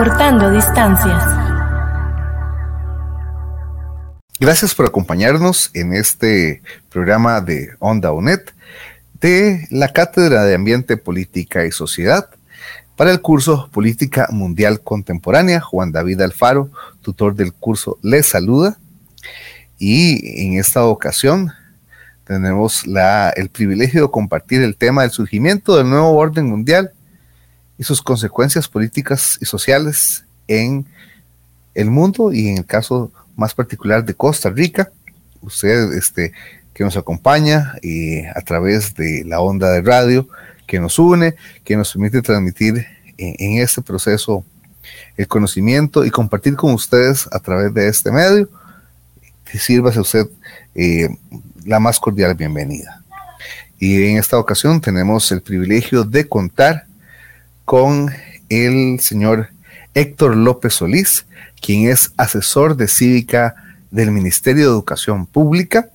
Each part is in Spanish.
Acortando distancias. Gracias por acompañarnos en este programa de Onda UNED de la Cátedra de Ambiente, Política y Sociedad para el curso Política Mundial Contemporánea. Juan David Alfaro, tutor del curso, les saluda. Y en esta ocasión tenemos la, el privilegio de compartir el tema del surgimiento del nuevo orden mundial y sus consecuencias políticas y sociales en el mundo y en el caso más particular de Costa Rica. Usted este, que nos acompaña y a través de la onda de radio que nos une, que nos permite transmitir en, en este proceso el conocimiento y compartir con ustedes a través de este medio. Sírvase usted eh, la más cordial bienvenida. Y en esta ocasión tenemos el privilegio de contar con el señor Héctor López Solís, quien es asesor de cívica del Ministerio de Educación Pública.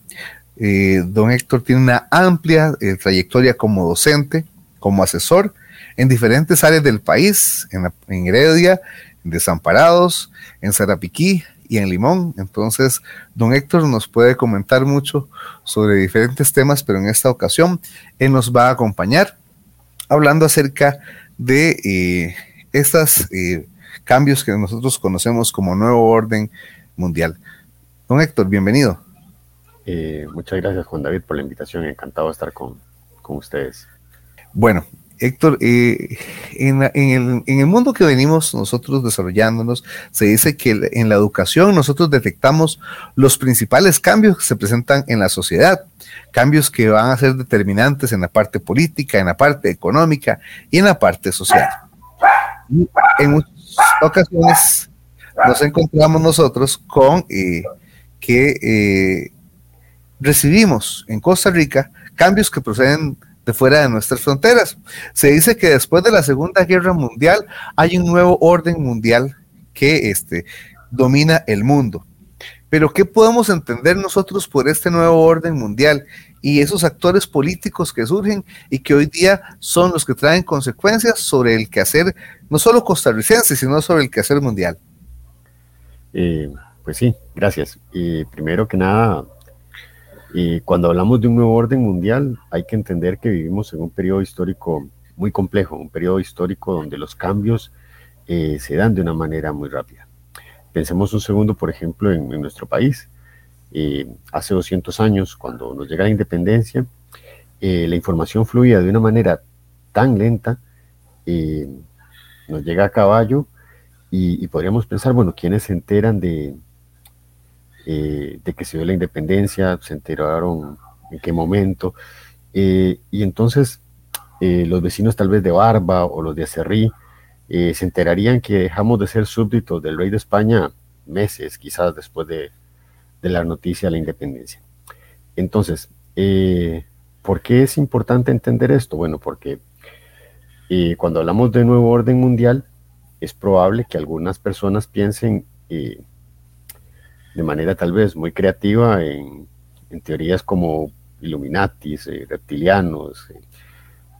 Eh, don Héctor tiene una amplia eh, trayectoria como docente, como asesor en diferentes áreas del país, en, en Heredia, en Desamparados, en Zarapiquí y en Limón. Entonces, don Héctor nos puede comentar mucho sobre diferentes temas, pero en esta ocasión él nos va a acompañar hablando acerca de eh, estos eh, cambios que nosotros conocemos como nuevo orden mundial. Don Héctor, bienvenido. Eh, muchas gracias, Juan David, por la invitación. Encantado de estar con, con ustedes. Bueno, Héctor, eh, en, el, mundo que venimos nosotros desarrollándonos, se dice que en la educación nosotros detectamos los principales cambios que se presentan en la sociedad, cambios que van a ser determinantes en la parte política, en la parte económica y en la parte social. En muchas ocasiones nos encontramos nosotros con eh, que eh, recibimos en Costa Rica cambios que proceden de fuera de nuestras fronteras. Se dice que después de la Segunda Guerra Mundial hay un nuevo orden mundial que este, domina el mundo. Pero ¿qué podemos entender nosotros por este nuevo orden mundial y esos actores políticos que surgen y que hoy día son los que traen consecuencias sobre el quehacer no solo costarricense, sino sobre el quehacer mundial? Eh, pues sí, gracias. Y primero que nada, y cuando hablamos de un nuevo orden mundial, hay que entender que vivimos en un periodo histórico muy complejo, un periodo histórico donde los cambios eh, se dan de una manera muy rápida. Pensemos un segundo, por ejemplo, en, nuestro país. Eh, hace 200 años, cuando nos llega la independencia, eh, la información fluía de una manera tan lenta, nos llega a caballo y, y podríamos pensar, bueno, ¿quiénes se enteran de, eh, de que se dio la independencia, se enteraron en qué momento, eh, y entonces eh, los vecinos tal vez de Barba o los de Acerrí se enterarían que dejamos de ser súbditos del rey de España meses quizás después de, de la noticia de la independencia. Entonces, ¿por qué es importante entender esto? Bueno, porque cuando hablamos de nuevo orden mundial, es probable que algunas personas piensen de manera tal vez muy creativa en, teorías como Illuminatis, eh, reptilianos, eh,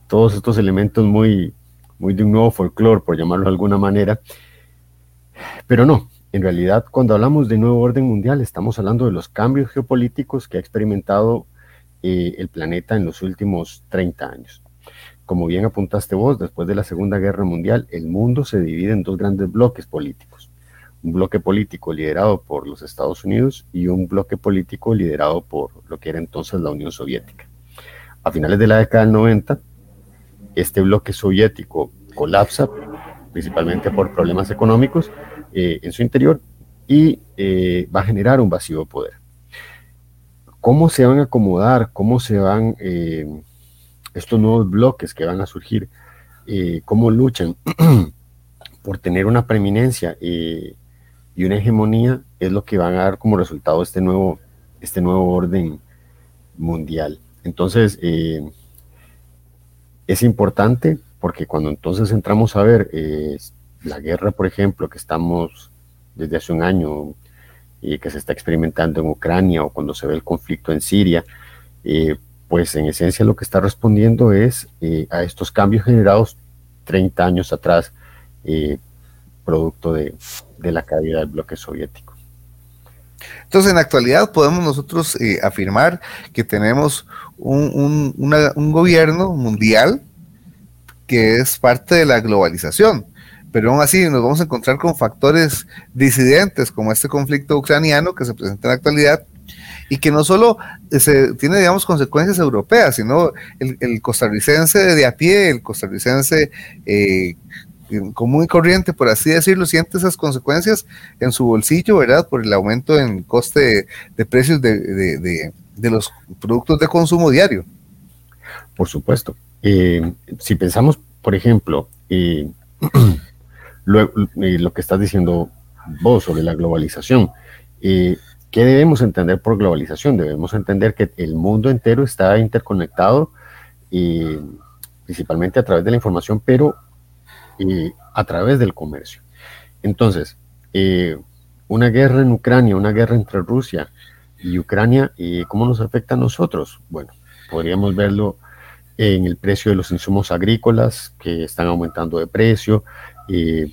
todos estos elementos muy, muy de un nuevo folclore, por llamarlo de alguna manera. Pero no, en realidad cuando hablamos de nuevo orden mundial estamos hablando de los cambios geopolíticos que ha experimentado eh, el planeta en los últimos 30 años. Como bien apuntaste vos, después de la Segunda Guerra Mundial, el mundo se divide en dos grandes bloques políticos un bloque político liderado por los Estados Unidos y un bloque político liderado por lo que era entonces la Unión Soviética. A finales de la década del 90, este bloque soviético colapsa, principalmente por problemas económicos eh, en su interior, y eh, va a generar un vacío de poder. ¿Cómo se van a acomodar? ¿Cómo se van eh, estos nuevos bloques que van a surgir? ¿Cómo luchan por tener una preeminencia y, una hegemonía es lo que van a dar como resultado este nuevo, este nuevo orden mundial. Entonces, eh, es importante porque cuando entonces entramos a ver eh, la guerra, por ejemplo, que estamos desde hace un año y que se está experimentando en Ucrania o cuando se ve el conflicto en Siria, eh, pues en esencia lo que está respondiendo es eh, a estos cambios generados 30 años atrás, eh, producto de, la caída del bloque soviético. Entonces, en la actualidad podemos nosotros afirmar que tenemos un, un, gobierno mundial que es parte de la globalización pero aún así nos vamos a encontrar con factores disidentes como este conflicto ucraniano que se presenta en la actualidad y que no solo se tiene, digamos, consecuencias europeas, sino el, costarricense de a pie, el costarricense eh, común y corriente, por así decirlo, siente esas consecuencias en su bolsillo, ¿verdad? Por el aumento en coste de, precios de, los productos de consumo diario. Por supuesto. Eh, si pensamos, por ejemplo, eh, lo, que estás diciendo vos sobre la globalización. Eh, ¿Qué debemos entender por globalización? Debemos entender que el mundo entero está interconectado, eh, principalmente a través de la información, pero eh, a través del comercio. Entonces, una guerra en Ucrania, una guerra entre Rusia y Ucrania, ¿cómo nos afecta a nosotros? Bueno, podríamos verlo en el precio de los insumos agrícolas que están aumentando de precio, eh,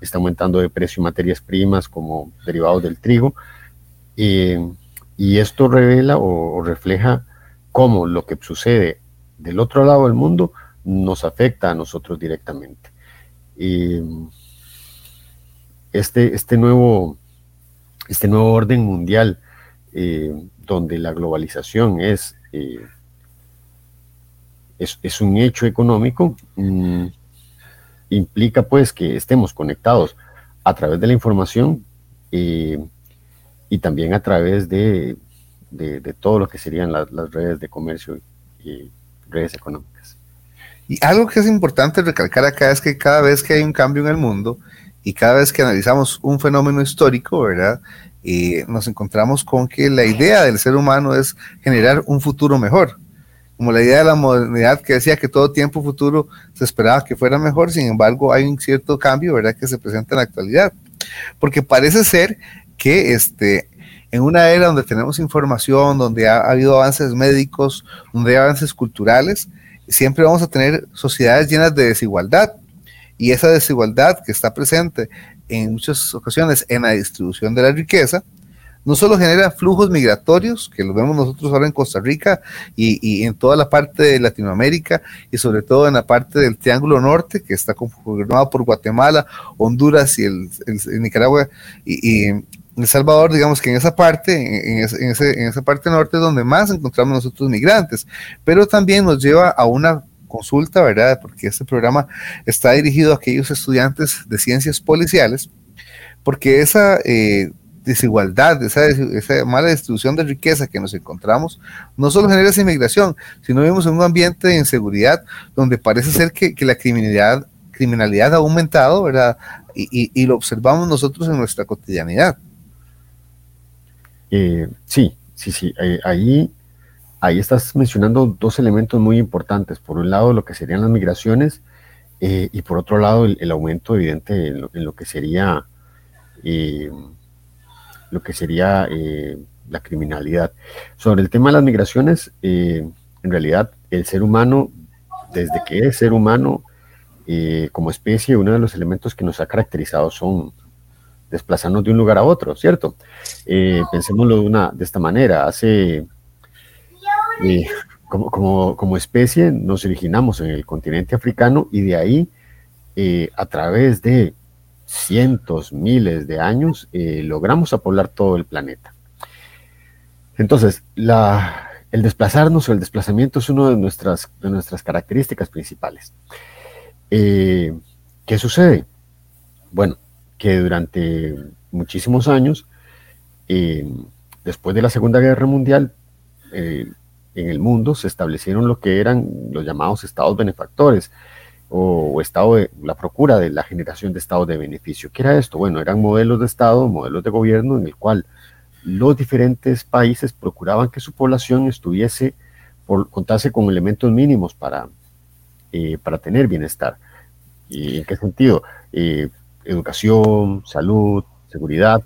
está aumentando de precio materias primas como derivados del trigo. Eh, y esto revela o, refleja cómo lo que sucede del otro lado del mundo nos afecta a nosotros directamente. Este, este, nuevo, este nuevo orden mundial, eh, donde la globalización es, es, un hecho económico, mm, implica pues que estemos conectados a través de la información eh, y también a través de, todo lo que serían las, redes de comercio y redes económicas. Y algo que es importante recalcar acá es que cada vez que hay un cambio en el mundo y cada vez que analizamos un fenómeno histórico, ¿verdad? Eh, nos encontramos con que la idea del ser humano es generar un futuro mejor como la idea de la modernidad que decía que todo tiempo futuro se esperaba que fuera mejor, sin embargo hay un cierto cambio, ¿verdad?, que se presenta en la actualidad, porque parece ser que este, en una era donde tenemos información, donde ha, habido avances médicos, donde hay avances culturales, siempre vamos a tener sociedades llenas de desigualdad, y esa desigualdad que está presente en muchas ocasiones en la distribución de la riqueza, no solo genera flujos migratorios, que lo vemos nosotros ahora en Costa Rica y, en toda la parte de Latinoamérica y sobre todo en la parte del Triángulo Norte, que está conformado por Guatemala, Honduras y el, Nicaragua y, El Salvador, digamos que en esa parte, en, esa parte norte es donde más encontramos nosotros migrantes, pero también nos lleva a una consulta, ¿verdad? Porque este programa está dirigido a aquellos estudiantes de ciencias policiales, porque esa eh, desigualdad, esa, mala distribución de riqueza que nos encontramos, no solo genera esa inmigración, sino vivimos en un ambiente de inseguridad donde parece ser que, la criminalidad, criminalidad ha aumentado, ¿verdad? Y, lo observamos nosotros en nuestra cotidianidad. Eh, sí, sí, sí. Eh, ahí, ahí estás mencionando dos elementos muy importantes. Por un lado, lo que serían las migraciones eh, y por otro lado, el, aumento evidente en lo, que sería lo que sería eh, la criminalidad. Sobre el tema de las migraciones, eh, en realidad el ser humano, desde que es ser humano, eh, como especie, uno de los elementos que nos ha caracterizado son desplazarnos de un lugar a otro, ¿cierto? pensémoslo de, una, de esta manera, hace... Como, como, como, especie nos originamos en el continente africano y de ahí, a través de cientos, miles de años, eh, logramos apoblar todo el planeta. Entonces, el desplazarnos o el desplazamiento es una de nuestras, de nuestras características principales. Eh, ¿Qué sucede? Bueno, que durante muchísimos años, eh, después de la Segunda Guerra Mundial, en el mundo se establecieron lo que eran los llamados estados benefactores, o, estado de la procura de la generación de estados de beneficio. ¿Qué era esto? Bueno, eran modelos de estado, modelos de gobierno en el cual los diferentes países procuraban que su población estuviese, por, contase con elementos mínimos para, eh, para tener bienestar. ¿Y en qué sentido? Eh, educación, salud, seguridad.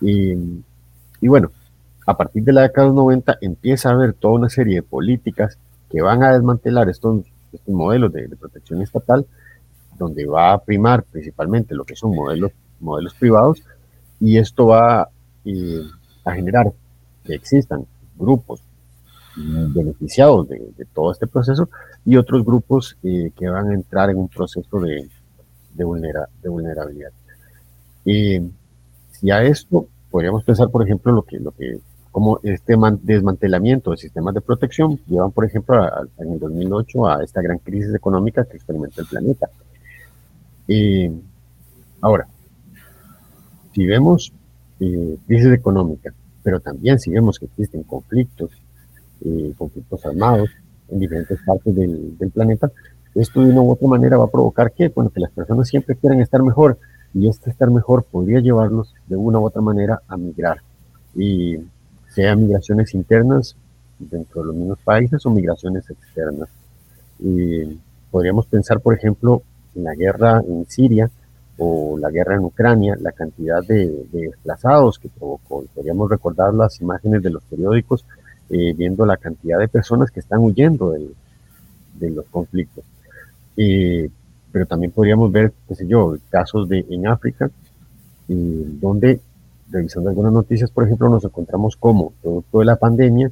Y, bueno, a partir de la década de los 90 empieza a haber toda una serie de políticas que van a desmantelar estos, modelos de, protección estatal, donde va a primar principalmente lo que son modelos, modelos privados, y esto va eh, a generar que existan grupos beneficiados de, todo este proceso y otros grupos eh, que van a entrar en un proceso de, de, de vulnerabilidad. Y si a esto podríamos pensar, por ejemplo, lo que, lo que como este desmantelamiento de sistemas de protección llevan, por ejemplo, en el 2008 a esta gran crisis económica que experimenta el planeta. Y ahora, si vemos eh, crisis económica, pero también si vemos que existen conflictos, eh, conflictos armados en diferentes partes del, planeta, esto de una u otra manera va a provocar que, bueno, que las personas siempre quieran estar mejor y este estar mejor podría llevarlos de una u otra manera a migrar. Y sea migraciones internas dentro de los mismos países o migraciones externas. Y podríamos pensar, por ejemplo, en la guerra en Siria o la guerra en Ucrania, la cantidad de, desplazados que provocó. Podríamos recordar las imágenes de los periódicos eh, viendo la cantidad de personas que están huyendo de los conflictos. Pero también podríamos ver, qué sé yo, casos de, en África, donde revisando algunas noticias, por ejemplo, nos encontramos como, producto de la pandemia,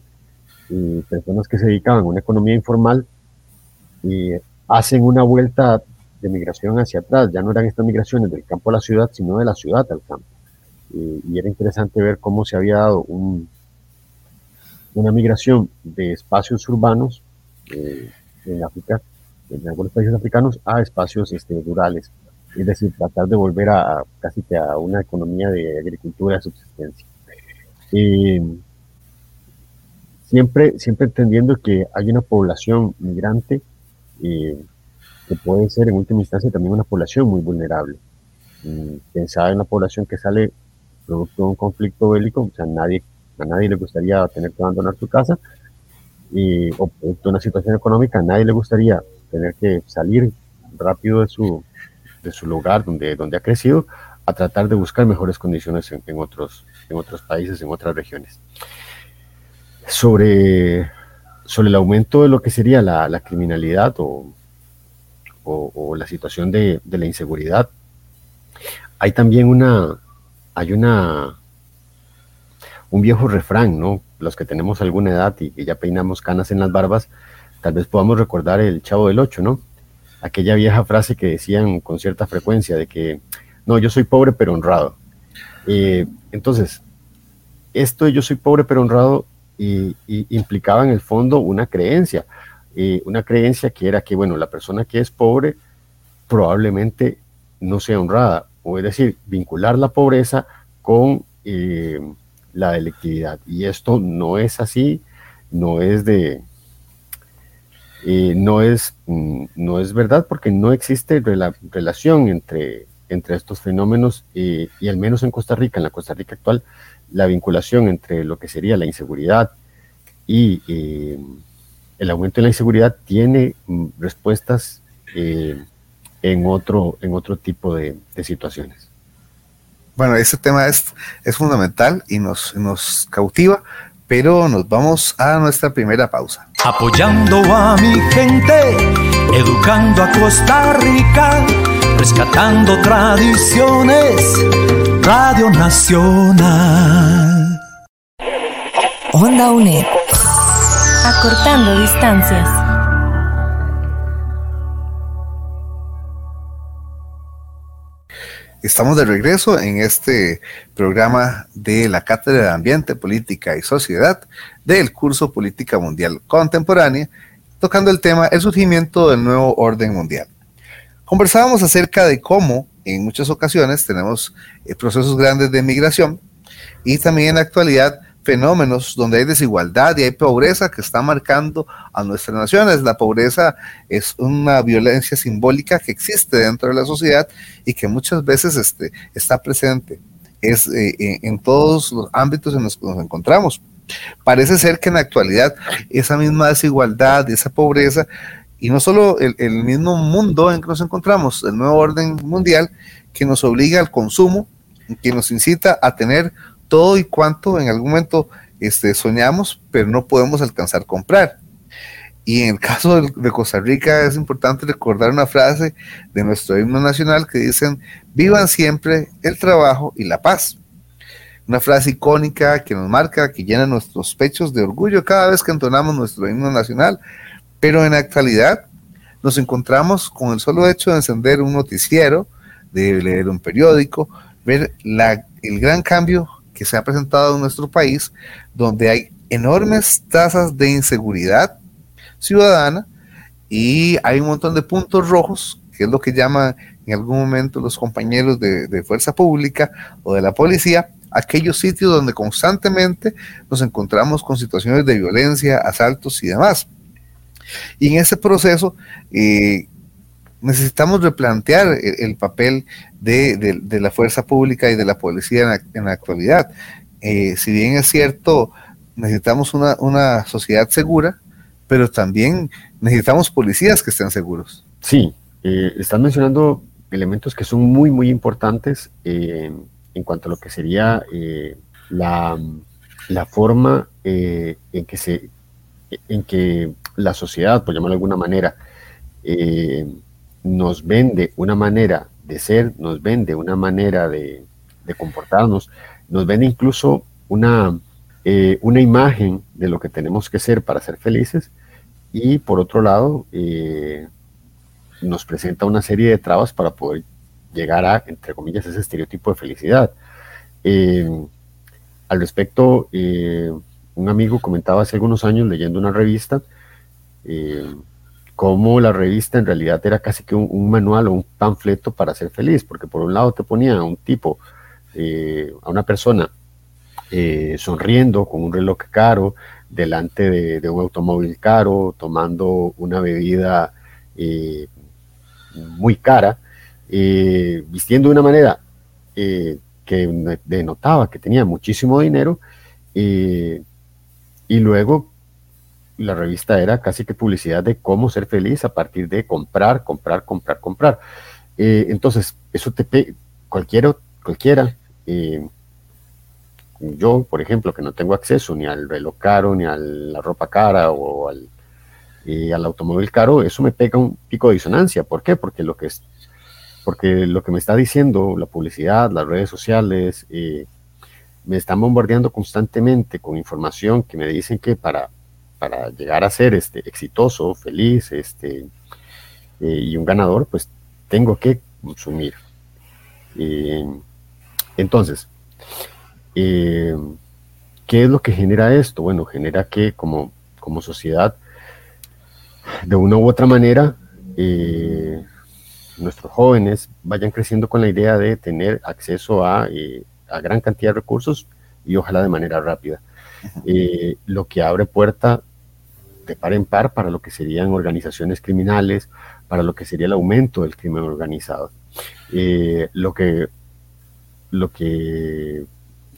y personas que se dedicaban a una economía informal y hacen una vuelta de migración hacia atrás. Ya no eran estas migraciones del campo a la ciudad, sino de la ciudad al campo. Y, era interesante ver cómo se había dado un, una migración de espacios urbanos eh, en África, en algunos países africanos, a espacios este, rurales es decir, tratar de volver a, casi que a una economía de agricultura de subsistencia. siempre, siempre entendiendo que hay una población migrante que puede ser en última instancia también una población muy vulnerable. Pensaba en la población que sale producto de un conflicto bélico, o sea, nadie, a nadie le gustaría tener que abandonar su casa, o producto una situación económica, a nadie le gustaría tener que salir rápido de su, de su lugar donde, donde ha crecido a tratar de buscar mejores condiciones en, otros, en otros países, en otras regiones. Sobre, sobre el aumento de lo que sería la, criminalidad o, o, la situación de, de, la inseguridad, hay también una, hay una, un viejo refrán, ¿no? Los que tenemos alguna edad y que ya peinamos canas en las barbas, tal vez podamos recordar el Chavo del Ocho, ¿no? aquella vieja frase que decían con cierta frecuencia de que, no, yo soy pobre pero honrado. Eh, entonces, esto de yo soy pobre pero honrado y, implicaba en el fondo una creencia, eh, una creencia que era que, bueno, la persona que es pobre probablemente no sea honrada, o es decir, vincular la pobreza con eh, la delictividad. Y esto no es así, no es de, no, es, mm, no es verdad porque no existe relación entre, entre estos fenómenos y al menos en Costa Rica, en la Costa Rica actual, la vinculación entre lo que sería la inseguridad y el aumento de la inseguridad tiene mm, respuestas eh, en, otro, en otro tipo de, situaciones. Bueno, ese tema es, es fundamental y nos, nos cautiva pero nos vamos a nuestra primera pausa. Apoyando a mi gente, educando a Costa Rica, rescatando tradiciones, Radio Nacional. Onda UNED, acortando distancias. Estamos de regreso en este programa de la Cátedra de Ambiente, Política y Sociedad del curso Política Mundial Contemporánea, tocando el tema el surgimiento del nuevo orden mundial. Conversábamos acerca de cómo en muchas ocasiones tenemos eh, procesos grandes de migración y también en la actualidad fenómenos donde hay desigualdad y hay pobreza que está marcando a nuestras naciones. La pobreza es una violencia simbólica que existe dentro de la sociedad y que muchas veces este, está presente es, eh, en todos los ámbitos en los que nos encontramos. Parece ser que en la actualidad esa misma desigualdad, y esa pobreza, y no solo el, el mismo mundo en que nos encontramos, el nuevo orden mundial, que nos obliga al consumo, que nos incita a tener todo y cuanto en algún momento este, soñamos, pero no podemos alcanzar a comprar. Y en el caso de, Costa Rica es importante recordar una frase de nuestro himno nacional que dicen, vivan siempre el trabajo y la paz. Una frase icónica que nos marca, que llena nuestros pechos de orgullo cada vez que entonamos nuestro himno nacional. Pero en la actualidad nos encontramos con el solo hecho de encender un noticiero, de leer un periódico, ver el gran cambio que se ha presentado en nuestro país, donde hay enormes tasas de inseguridad ciudadana y hay un montón de puntos rojos, que es lo que llaman en algún momento los compañeros de, fuerza pública o de la policía, aquellos sitios donde constantemente nos encontramos con situaciones de violencia, asaltos y demás. Y en ese proceso eh, necesitamos replantear el, papel de, la fuerza pública y de la policía en la, actualidad. Eh, si bien es cierto, necesitamos una, sociedad segura, pero también necesitamos policías que estén seguros. Sí, eh, están mencionando elementos que son muy, muy importantes eh, en cuanto a lo que sería la, la, forma en, que se, en que la sociedad, por llamarlo de alguna manera, nos vende una manera de ser, nos vende una manera de, comportarnos, nos vende incluso una, eh, una imagen de lo que tenemos que ser para ser felices y por otro lado eh, nos presenta una serie de trabas para poder llegar a, entre comillas, ese estereotipo de felicidad. Eh, al respecto, un amigo comentaba hace algunos años leyendo una revista cómo la revista en realidad era casi que un, manual o un panfleto para ser feliz, porque por un lado te ponía a un tipo, eh, a una persona eh, sonriendo con un reloj caro, delante de, un automóvil caro, tomando una bebida eh, muy cara, vistiendo de una manera que denotaba que tenía muchísimo dinero, y luego la revista era casi que publicidad de cómo ser feliz a partir de comprar, comprar, comprar, comprar. Eh, entonces, eso te cualquiera, cualquiera eh, yo, por ejemplo, que no tengo acceso ni al reloj caro, ni a la ropa cara o al, eh, al automóvil caro, eso me pega un pico de disonancia. ¿Por qué? Porque lo que es, porque lo que me está diciendo la publicidad, las redes sociales, me están bombardeando constantemente con información que me dicen que para para llegar a ser este, exitoso, feliz este, eh, y un ganador, pues tengo que consumir. Eh, entonces, eh, ¿qué es lo que genera esto? Bueno, genera que como, como sociedad, de una u otra manera, nuestros jóvenes vayan creciendo con la idea de tener acceso a, a gran cantidad de recursos y ojalá de manera rápida. lo que abre puerta de par en par para lo que serían organizaciones criminales, para lo que sería el aumento del crimen organizado. Eh, lo, que, lo que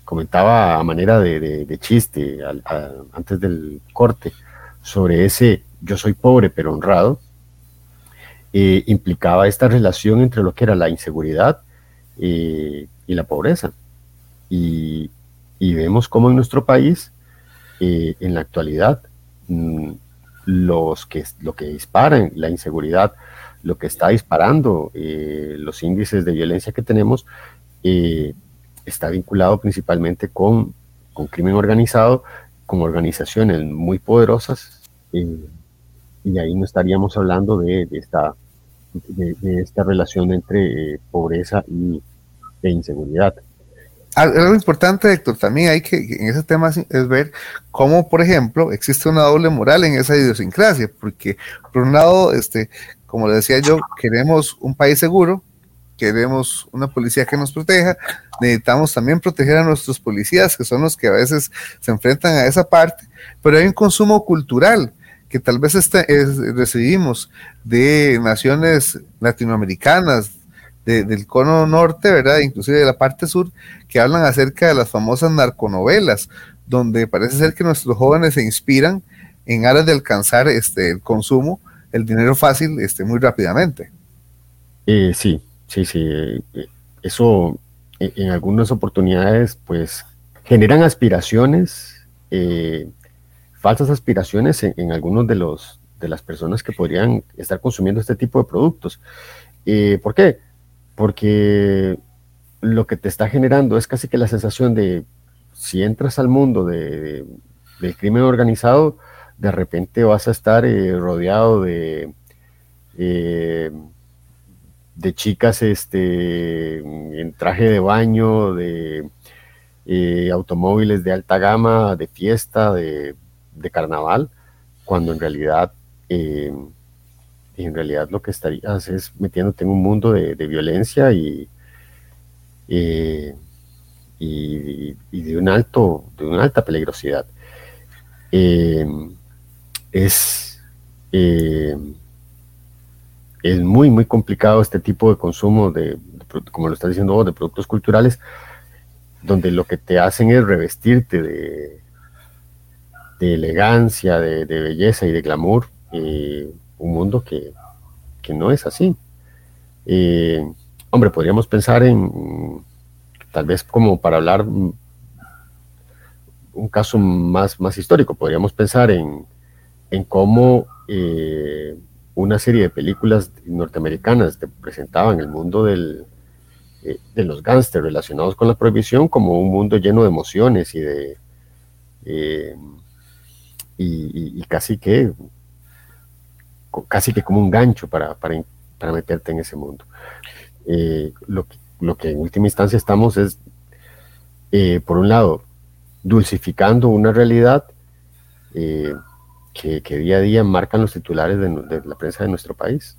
comentaba a manera de, chiste antes del corte sobre ese yo soy pobre pero honrado, eh, implicaba esta relación entre lo que era la inseguridad eh, y la pobreza. Y, vemos cómo en nuestro país, en la actualidad, los que, lo que disparan la inseguridad, lo que está disparando eh, los índices de violencia que tenemos, eh, está vinculado principalmente con, con, crimen organizado, con organizaciones muy poderosas, eh, y ahí no estaríamos hablando de, esta, de, esta relación entre pobreza y, e inseguridad. Algo importante, Héctor, también hay que, en ese tema es ver cómo, por ejemplo, existe una doble moral en esa idiosincrasia, porque por un lado, este, como le decía yo, queremos un país seguro, queremos una policía que nos proteja, necesitamos también proteger a nuestros policías, que son los que a veces se enfrentan a esa parte, pero hay un consumo cultural que tal vez este, recibimos de naciones latinoamericanas, del cono norte, ¿verdad? Inclusive de la parte sur, que hablan acerca de las famosas narconovelas, donde parece ser que nuestros jóvenes se inspiran en aras de alcanzar este, el consumo, el dinero fácil, este, muy rápidamente. Eh, sí, sí, sí. Eh, eso eh, en algunas oportunidades, pues, generan aspiraciones, falsas aspiraciones en, algunos de los de las personas que podrían estar consumiendo este tipo de productos. ¿Por qué? Porque lo que te está generando es casi que la sensación de si entras al mundo de, del crimen organizado, de repente vas a estar rodeado de de chicas este, en traje de baño, de eh, automóviles de alta gama, de fiesta, de, carnaval, cuando en realidad, eh, en realidad lo que estarías es metiéndote en un mundo de, violencia y, y, de un alto, de una alta peligrosidad. es es muy, muy complicado este tipo de consumo de, como lo estás diciendo vos, de productos culturales, donde lo que te hacen es revestirte de, de elegancia, de, belleza y de glamour, eh, un mundo que, no es así. Eh, hombre, podríamos pensar en, tal vez como para hablar un caso más, más histórico, podríamos pensar en, en cómo eh, una serie de películas norteamericanas que presentaban el mundo del, eh, de los gángsters relacionados con la prohibición como un mundo lleno de emociones y de y, casi que casi que como un gancho para, para, para meterte en ese mundo. Eh, lo, lo, que en última instancia estamos es, por un lado, dulcificando una realidad que, día a día marcan los titulares de, la prensa de nuestro país.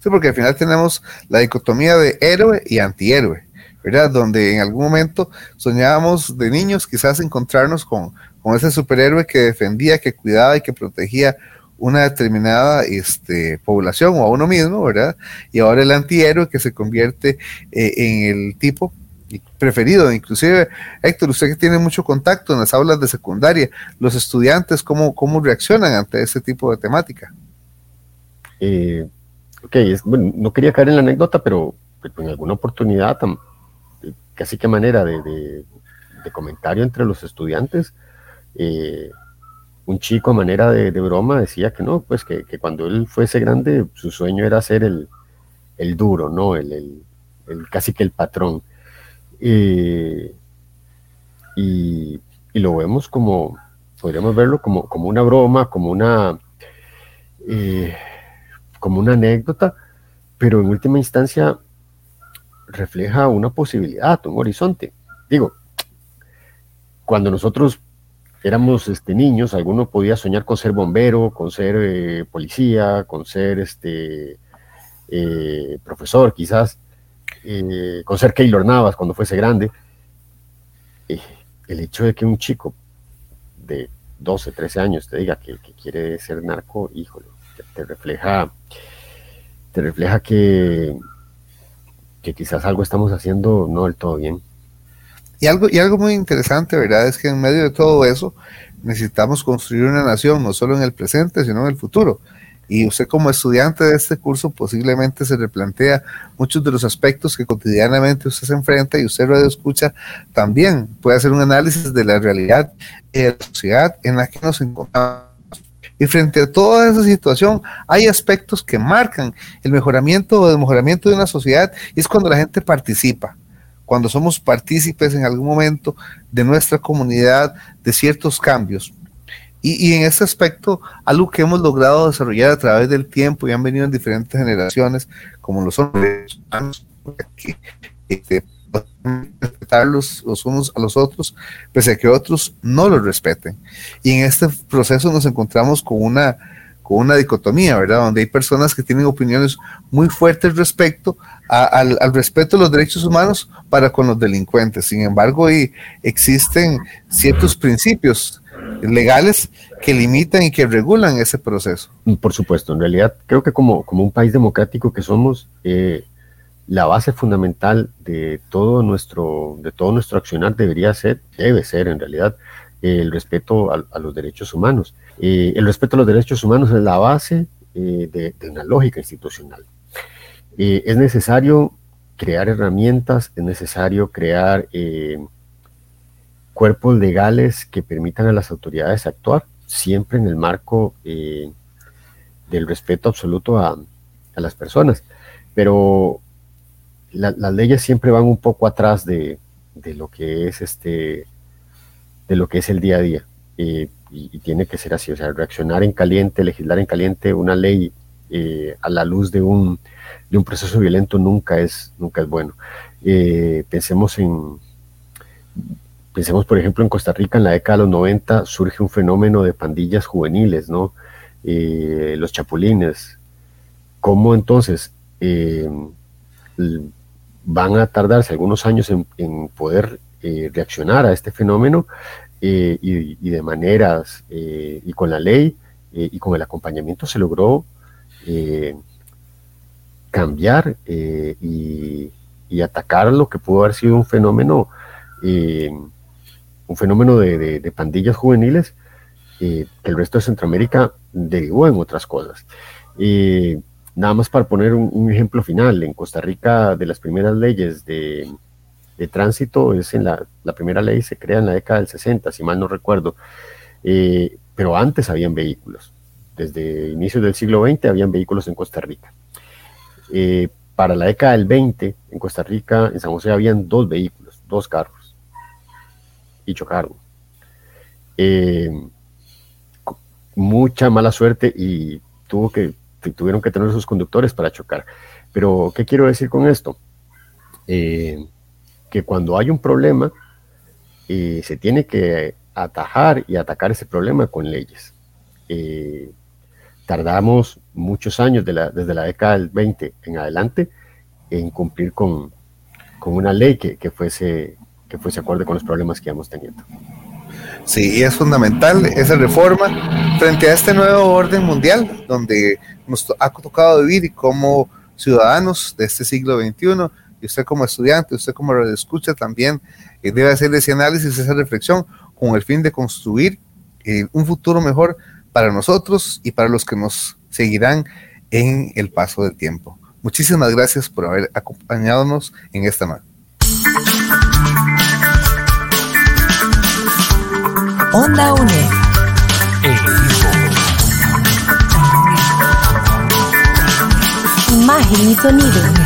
Sí, porque al final tenemos la dicotomía de héroe y antihéroe, ¿verdad? Donde en algún momento soñábamos de niños quizás encontrarnos con, con ese superhéroe que defendía, que cuidaba y que protegía una determinada este, población o a uno mismo, ¿verdad? Y ahora el antihéroe que se convierte eh, en el tipo preferido. Inclusive, Héctor, usted que tiene mucho contacto en las aulas de secundaria, los estudiantes, ¿cómo, cómo reaccionan ante ese tipo de temática? Eh, ok, bueno, no quería caer en la anécdota, pero, en alguna oportunidad, casi que manera de, comentario entre los estudiantes, eh, un chico a manera de, broma decía que no, pues que, cuando él fuese grande, su sueño era ser el, duro, ¿no? El, casi que el patrón. Eh, y, lo vemos como, podríamos verlo como, como una broma, como una, eh, como una anécdota, pero en última instancia refleja una posibilidad, un horizonte. Digo, cuando nosotros éramos este, niños, alguno podía soñar con ser bombero, con ser eh, policía, con ser este, profesor quizás, eh, con ser Keylor Navas cuando fuese grande, eh, el hecho de que un chico de 12, 13 años te diga que, quiere ser narco, híjole, te, refleja, te refleja que, que quizás algo estamos haciendo no del todo bien. Y algo, y algo muy interesante, ¿verdad? Es que en medio de todo eso necesitamos construir una nación, no solo en el presente, sino en el futuro y usted como estudiante de este curso posiblemente se replantea muchos de los aspectos que cotidianamente usted se enfrenta y usted lo escucha también. Puede hacer un análisis de la realidad de la sociedad en la que nos encontramos. Y frente a toda esa situación, hay aspectos que marcan el mejoramiento o desmejoramiento de una sociedad y es cuando la gente participa, cuando somos partícipes en algún momento de nuestra comunidad de ciertos cambios. Y, en ese aspecto, algo que hemos logrado desarrollar a través del tiempo y han venido en diferentes generaciones, como los hombres, que este, respetarlos los unos a los otros, pese a que otros no los respeten. Y en este proceso nos encontramos con una, con una dicotomía, ¿verdad? Donde hay personas que tienen opiniones muy fuertes respecto al, respeto de los derechos humanos para con los delincuentes. Sin embargo, existen ciertos principios legales que limitan y que regulan ese proceso. Por supuesto, en realidad creo que como, como un país democrático que somos, eh, la base fundamental de todo nuestro, de todo nuestro accionar debería ser, debe ser en realidad, el respeto a, los derechos humanos. Eh, el respeto a los derechos humanos es la base eh, de, una lógica institucional. es necesario crear herramientas, es necesario crear cuerpos legales que permitan a las autoridades actuar, siempre en el marco eh, del respeto absoluto a, las personas. Pero las leyes siempre van un poco atrás de, lo que es este de lo que es el día a día. Y, tiene que ser así, o sea, reaccionar en caliente, legislar en caliente una ley eh, a la luz de un, de un proceso violento nunca es, nunca es bueno. Eh, pensemos en, Pensemos, por ejemplo, en Costa Rica en la década de los 90 surge un fenómeno de pandillas juveniles, ¿no? Eh, los chapulines. ¿Cómo entonces van a tardarse algunos años en, poder eh, reaccionar a este fenómeno y, de maneras y con la ley y con el acompañamiento se logró cambiar y, atacar lo que pudo haber sido un fenómeno un fenómeno de, pandillas juveniles eh, que el resto de Centroamérica derivó en otras cosas. nada más para poner un, ejemplo final, en Costa Rica de las primeras leyes de, tránsito, es en la, primera ley se crea en la década del 60, si mal no recuerdo, eh, pero antes habían vehículos. Desde inicios del siglo XX habían vehículos en Costa Rica. Eh, para la década del 20, en Costa Rica, en San José, habían dos vehículos, dos carros y chocaron. Eh, mucha mala suerte y tuvo que, tuvieron que tener sus conductores para chocar. Pero, ¿qué quiero decir con esto? Que cuando hay un problema, eh, se tiene que atajar y atacar ese problema con leyes. tardamos muchos años, desde la década del 20 en adelante, en cumplir con, una ley que, que fuese que fuese acorde con los problemas que hemos teniendo. Sí, es fundamental esa reforma frente a este nuevo orden mundial donde nos ha tocado vivir como ciudadanos de este siglo XXI, y usted como estudiante, usted como escucha también, eh, debe hacer ese análisis, esa reflexión con el fin de construir eh, un futuro mejor para nosotros y para los que nos seguirán en el paso del tiempo. Muchísimas gracias por haber acompañado en esta noche. Onda UNED. Imagen y sonido.